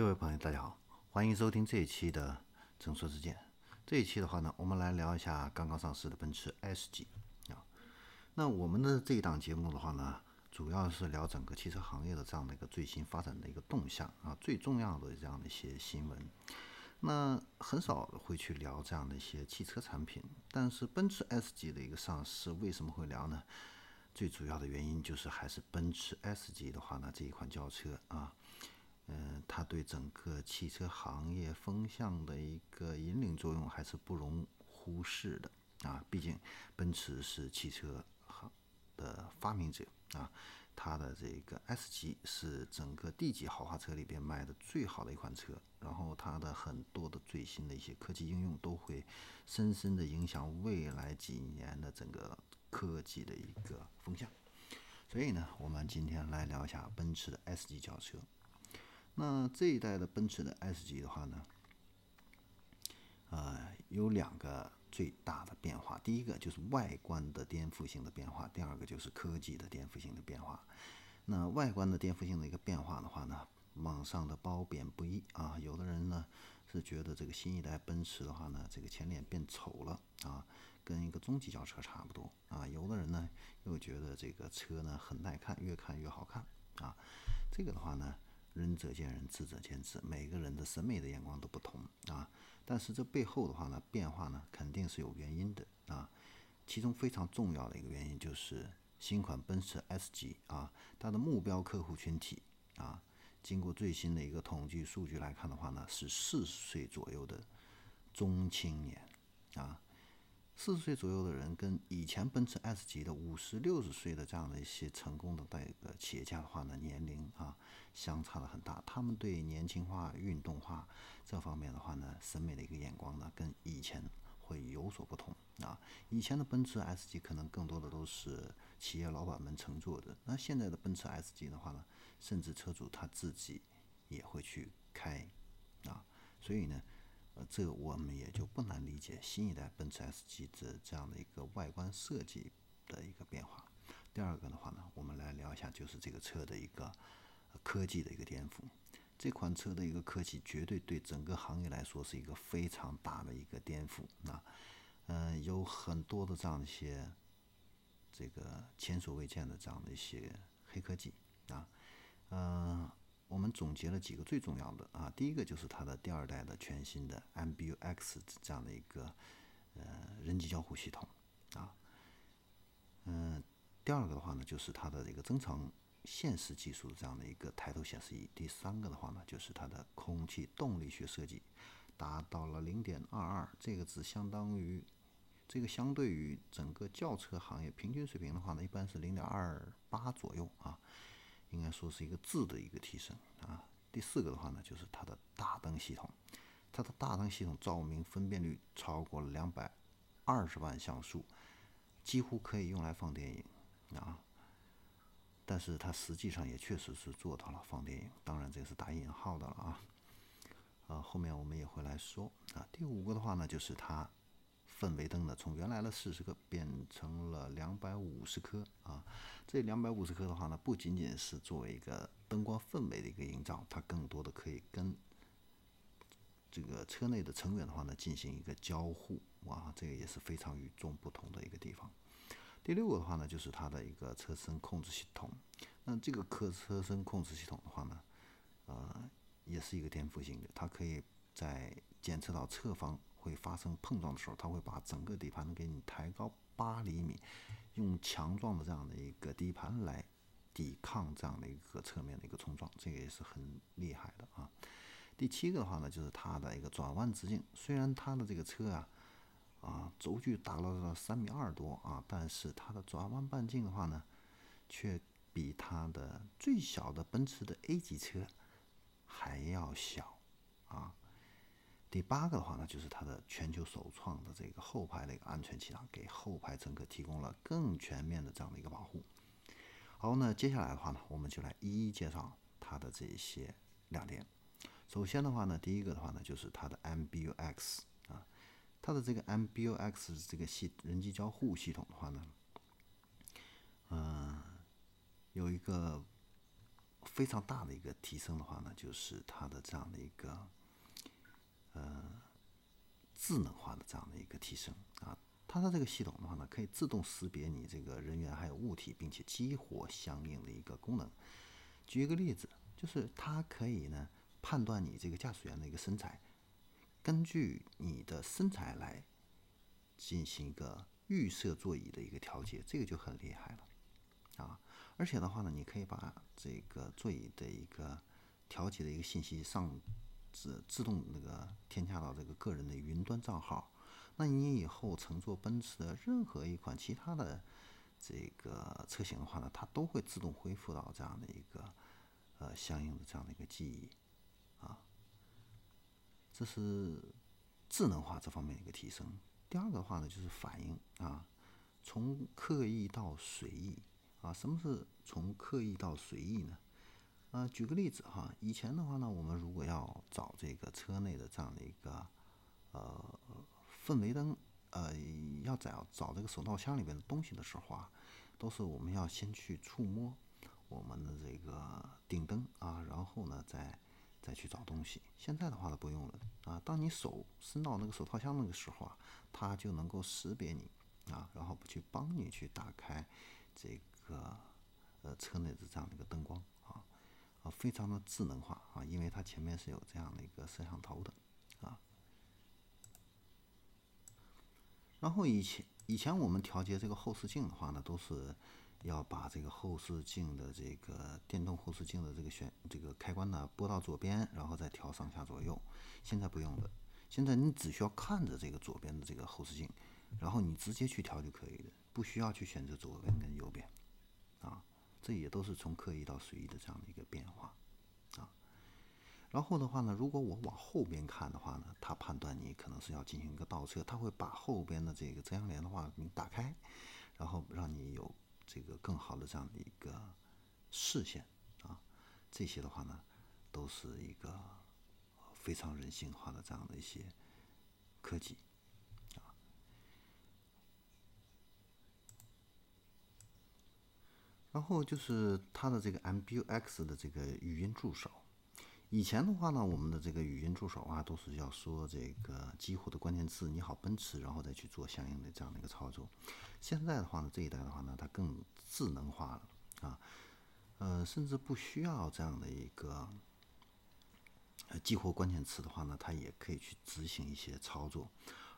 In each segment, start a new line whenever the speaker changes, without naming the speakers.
各位朋友，大家好，欢迎收听这一期的《正说之见》。这一期的话呢，我们来聊一下刚刚上市的奔驰 S 级啊。那我们的这一档节目的话呢，主要是聊整个汽车行业的这样的一个最新发展的一个动向啊，最重要的这样的一些新闻。那很少会去聊这样的一些汽车产品，但是奔驰 S 级的一个上市，为什么会聊呢？最主要的原因就是还是奔驰 S 级的话呢，这一款轿车啊。嗯，它对整个汽车行业风向的一个引领作用还是不容忽视的啊！毕竟奔驰是汽车行的发明者啊，它的这个 S 级是整个 D 级豪华车里边卖的最好的一款车，然后它的很多的最新的一些科技应用都会深深的影响未来几年的整个科技的一个风向。所以呢，我们今天来聊一下奔驰的 S 级轿车。那这一代的奔驰的 S 级的话呢，呃，有两个最大的变化。第一个就是外观的颠覆性的变化，第二个就是科技的颠覆性的变化。那外观的颠覆性的一个变化的话呢，网上的褒贬不一啊。有的人呢是觉得这个新一代奔驰的话呢，这个前脸变丑了啊，跟一个中级轿车差不多啊。有的人呢又觉得这个车呢很耐看，越看越好看啊。这个的话呢。仁者见仁，智者见智，每个人的审美的眼光都不同啊。但是这背后的话呢，变化呢肯定是有原因的啊。其中非常重要的一个原因就是新款奔驰 S 级啊，它的目标客户群体啊，经过最新的一个统计数据来看的话呢，是四十岁左右的中青年啊。四十岁左右的人跟以前奔驰 S 级的五十六十岁的这样的一些成功的这个企业家的话呢，年龄啊相差的很大。他们对年轻化、运动化这方面的话呢，审美的一个眼光呢，跟以前会有所不同啊。以前的奔驰 S 级可能更多的都是企业老板们乘坐的，那现在的奔驰 S 级的话呢，甚至车主他自己也会去开啊，所以呢。呃，这个我们也就不难理解新一代奔驰 S 级的这样的一个外观设计的一个变化。第二个的话呢，我们来聊一下，就是这个车的一个科技的一个颠覆。这款车的一个科技绝对对整个行业来说是一个非常大的一个颠覆啊。嗯，有很多的这样一些这个前所未见的这样的一些黑科技啊，嗯。我们总结了几个最重要的啊，第一个就是它的第二代的全新的 MBUX 这样的一个呃人机交互系统啊，嗯，第二个的话呢就是它的这个增强现实技术这样的一个抬头显示仪，第三个的话呢就是它的空气动力学设计达到了零点二二，这个只相当于这个相对于整个轿车行业平均水平的话呢，一般是零点二八左右啊。应该说是一个质的一个提升啊。第四个的话呢，就是它的大灯系统，它的大灯系统照明分辨率超过了两百二十万像素，几乎可以用来放电影啊。但是它实际上也确实是做到了放电影，当然这是打引号的了啊。呃，后面我们也会来说啊。第五个的话呢，就是它。氛围灯呢，从原来的四十颗变成了两百五十颗啊！这两百五十颗的话呢，不仅仅是作为一个灯光氛围的一个营造，它更多的可以跟这个车内的成员的话呢进行一个交互哇，这个也是非常与众不同的一个地方。第六个的话呢，就是它的一个车身控制系统。那这个客车身控制系统的话呢，呃，也是一个颠覆性的，它可以在检测到侧方。会发生碰撞的时候，它会把整个底盘给你抬高八厘米，用强壮的这样的一个底盘来抵抗这样的一个侧面的一个冲撞，这个也是很厉害的啊。第七个的话呢，就是它的一个转弯直径，虽然它的这个车啊啊轴距达到了三米二多啊，但是它的转弯半径的话呢，却比它的最小的奔驰的 A 级车还要小啊。第八个的话呢，就是它的全球首创的这个后排的一个安全气囊，给后排乘客提供了更全面的这样的一个保护。好，那接下来的话呢，我们就来一一介绍它的这些亮点。首先的话呢，第一个的话呢，就是它的 MBUX 啊，它的这个 MBUX 这个系人机交互系统的话呢，嗯，有一个。非常大的一个提升的话呢，就是它的这样的一个呃智能化的这样的一个提升啊。它的这个系统的话呢，可以自动识别你这个人员还有物体，并且激活相应的一个功能。举一个例子，就是它可以呢判断你这个驾驶员的一个身材，根据你的身材来进行一个预设座椅的一个调节，这个就很厉害了啊！而且的话呢，你可以把这个座椅的一个调节的一个信息上自自动那个添加到这个个人的云端账号。那你以后乘坐奔驰的任何一款其他的这个车型的话呢，它都会自动恢复到这样的一个呃相应的这样的一个记忆啊，这是智能化这方面的一个提升。第二个的话呢，就是反应啊，从刻意到随意啊。什么是从刻意到随意呢？啊，举个例子哈，以前的话呢，我们如果要找这个车内的这样的一个呃。氛围灯，呃，要找找这个手套箱里面的东西的时候啊，都是我们要先去触摸我们的这个顶灯啊，然后呢，再再去找东西。现在的话呢，不用了啊，当你手伸到那个手套箱那个时候啊，它就能够识别你啊，然后去帮你去打开这个呃车内的这样的一个灯光啊，非常的智能化啊，因为它前面是有这样的一个摄像头的啊。然后以前以前我们调节这个后视镜的话呢，都是要把这个后视镜的这个电动后视镜的这个选这个开关呢拨到左边，然后再调上下左右。现在不用了，现在你只需要看着这个左边的这个后视镜，然后你直接去调就可以了，不需要去选择左边跟右边，啊，这也都是从刻意到随意的这样的一个变化。啊然后的话呢，如果我往后边看的话呢，它判断你可能是要进行一个倒车，它会把后边的这个遮阳帘的话你打开，然后让你有这个更好的这样的一个视线啊。这些的话呢，都是一个非常人性化的这样的一些科技然后就是它的这个 MBUX 的这个语音助手。以前的话呢，我们的这个语音助手啊，都是要说这个激活的关键词“你好，奔驰”，然后再去做相应的这样的一个操作。现在的话呢，这一代的话呢，它更智能化了啊，呃，甚至不需要这样的一个呃激活关键词的话呢，它也可以去执行一些操作。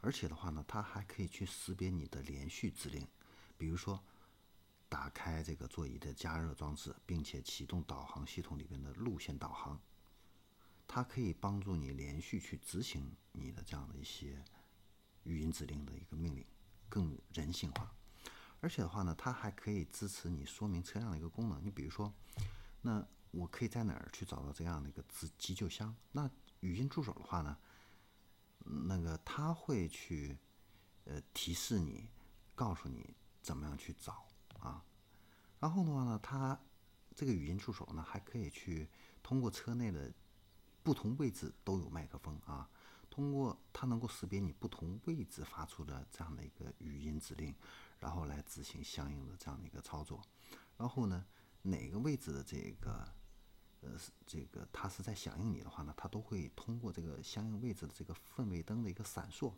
而且的话呢，它还可以去识别你的连续指令，比如说打开这个座椅的加热装置，并且启动导航系统里边的路线导航。它可以帮助你连续去执行你的这样的一些语音指令的一个命令，更人性化。而且的话呢，它还可以支持你说明车辆的一个功能。你比如说，那我可以在哪儿去找到这样的一个急急救箱？那语音助手的话呢，那个它会去呃提示你，告诉你怎么样去找啊。然后的话呢，它这个语音助手呢，还可以去通过车内的。不同位置都有麦克风啊，通过它能够识别你不同位置发出的这样的一个语音指令，然后来执行相应的这样的一个操作。然后呢，哪个位置的这个呃这个它是在响应你的话呢，它都会通过这个相应位置的这个氛围灯的一个闪烁，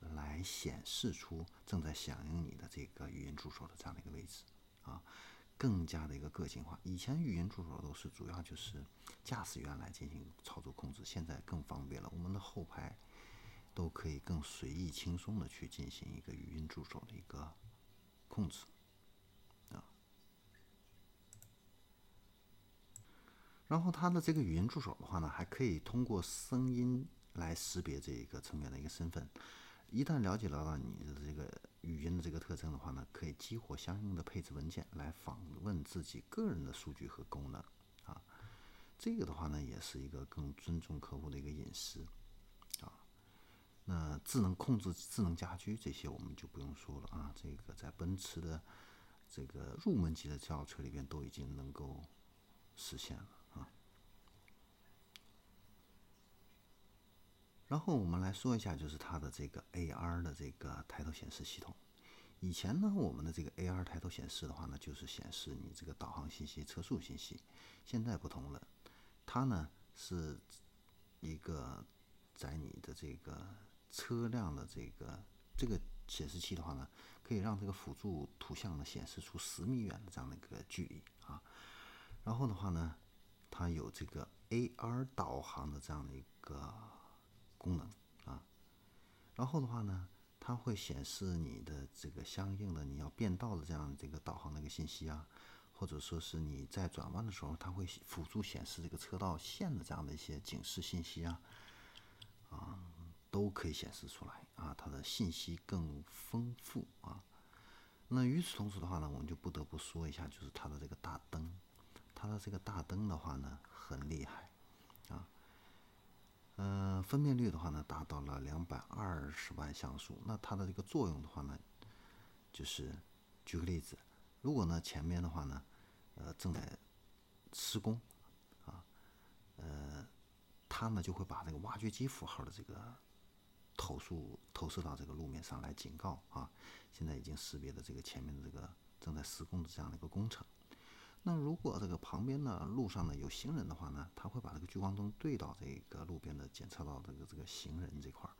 来显示出正在响应你的这个语音助手的这样的一个位置啊。更加的一个个性化。以前语音助手都是主要就是驾驶员来进行操作控制，现在更方便了，我们的后排都可以更随意轻松的去进行一个语音助手的一个控制啊。然后它的这个语音助手的话呢，还可以通过声音来识别这个成员的一个身份。一旦了解到了你的这个语音的这个特征的话呢，可以激活相应的配置文件来访问自己个人的数据和功能啊。这个的话呢，也是一个更尊重客户的一个隐私啊。那智能控制、智能家居这些我们就不用说了啊。这个在奔驰的这个入门级的轿车里边都已经能够实现了。然后我们来说一下，就是它的这个 AR 的这个抬头显示系统。以前呢，我们的这个 AR 抬头显示的话呢，就是显示你这个导航信息、车速信息。现在不同了，它呢是一个在你的这个车辆的这个这个显示器的话呢，可以让这个辅助图像呢显示出十米远的这样的一个距离啊。然后的话呢，它有这个 AR 导航的这样的一个功能啊。然后的话呢。它会显示你的这个相应的你要变道的这样这个导航的一个信息啊，或者说是你在转弯的时候，它会辅助显示这个车道线的这样的一些警示信息啊，啊，都可以显示出来啊，它的信息更丰富啊。那与此同时的话呢，我们就不得不说一下，就是它的这个大灯，它的这个大灯的话呢，很厉害。嗯，分辨率的话呢，达到了两百二十万像素。那它的这个作用的话呢，就是举个例子，如果呢前面的话呢，呃正在施工啊，呃，它呢就会把这个挖掘机符号的这个投诉投射到这个路面上来警告啊，现在已经识别的这个前面的这个正在施工的这样的一个工程。那如果这个旁边的路上呢有行人的话呢，他会把这个聚光灯对到这个路边的检测到这个这个行人这块儿，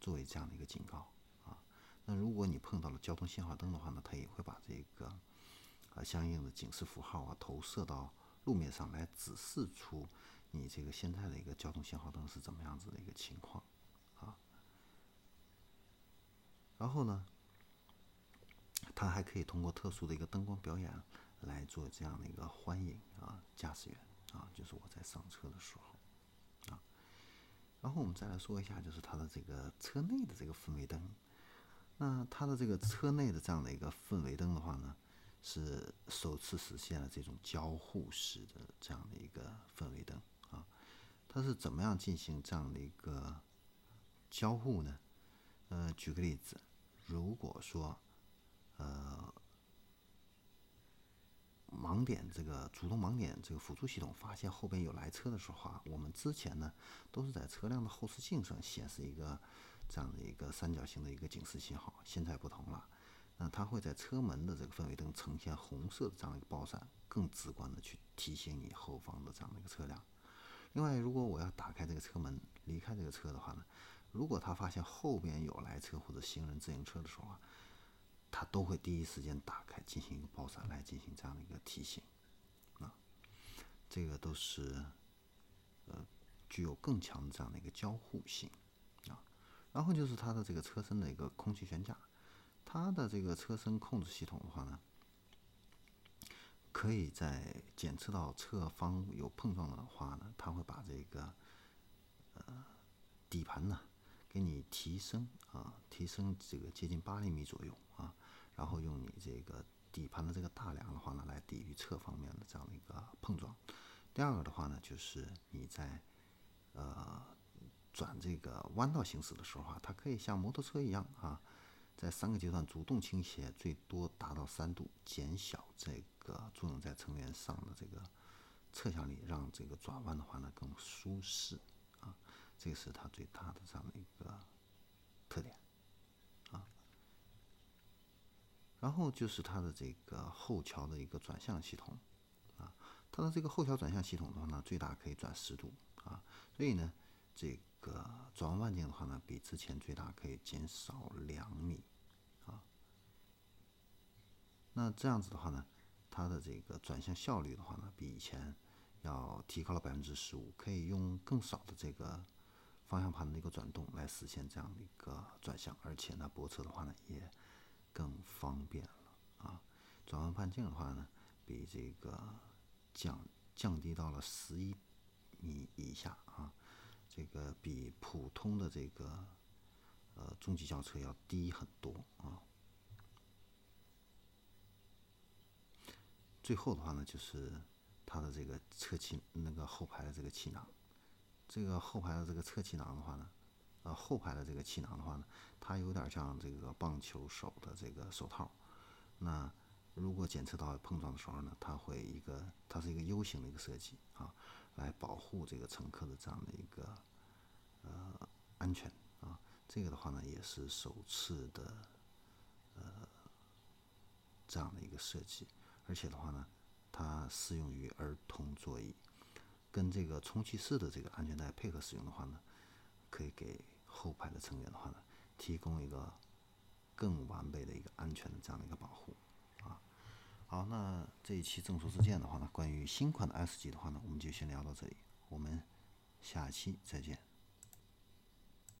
作为这样的一个警告啊。那如果你碰到了交通信号灯的话呢，它也会把这个啊相应的警示符号啊投射到路面上来，指示出你这个现在的一个交通信号灯是怎么样子的一个情况啊。然后呢，它还可以通过特殊的一个灯光表演。来做这样的一个欢迎啊，驾驶员啊，就是我在上车的时候啊。然后我们再来说一下，就是它的这个车内的这个氛围灯。那它的这个车内的这样的一个氛围灯的话呢，是首次实现了这种交互式的这样的一个氛围灯啊。它是怎么样进行这样的一个交互呢？呃，举个例子，如果说呃。盲点这个主动盲点这个辅助系统发现后边有来车的时候啊，我们之前呢都是在车辆的后视镜上显示一个这样的一个三角形的一个警示信号，现在不同了，那它会在车门的这个氛围灯呈现红色的这样一个爆闪，更直观的去提醒你后方的这样的一个车辆。另外，如果我要打开这个车门离开这个车的话呢，如果它发现后边有来车或者行人自行车的时候啊。它都会第一时间打开，进行一个爆闪来进行这样的一个提醒，啊，这个都是呃具有更强的这样的一个交互性啊。然后就是它的这个车身的一个空气悬架，它的这个车身控制系统的话呢，可以在检测到侧方有碰撞的话呢，它会把这个呃底盘呢给你提升啊，提升这个接近八厘米左右啊。然后用你这个底盘的这个大梁的话呢，来抵御侧方面的这样的一个碰撞。第二个的话呢，就是你在呃转这个弯道行驶的时候啊，它可以像摩托车一样啊，在三个阶段主动倾斜，最多达到三度，减小这个作用在成员上的这个侧向力，让这个转弯的话呢更舒适。这是它最大的这样的一个特点。啊。然后就是它的这个后桥的一个转向系统，啊，它的这个后桥转向系统的话呢，最大可以转十度，啊，所以呢，这个转弯半径的话呢，比之前最大可以减少两米，啊，那这样子的话呢，它的这个转向效率的话呢，比以前要提高了百分之十五，可以用更少的这个方向盘的一个转动来实现这样的一个转向，而且呢，泊车的话呢，也。更方便了啊！转弯半径的话呢，比这个降降低到了十一米以下啊，这个比普通的这个呃中级轿车要低很多啊。最后的话呢，就是它的这个侧气那个后排的这个气囊，这个后排的这个侧气囊的话呢。呃，后排的这个气囊的话呢，它有点像这个棒球手的这个手套。那如果检测到碰撞的时候呢，它会一个，它是一个 U 型的一个设计啊，来保护这个乘客的这样的一个呃安全啊。这个的话呢，也是首次的呃这样的一个设计，而且的话呢，它适用于儿童座椅，跟这个充气式的这个安全带配合使用的话呢，可以给后排的成员的话呢，提供一个更完备的一个安全的这样的一个保护啊。好，那这一期正说事件的话呢，关于新款的 S 级的话呢，我们就先聊到这里，我们下期再见。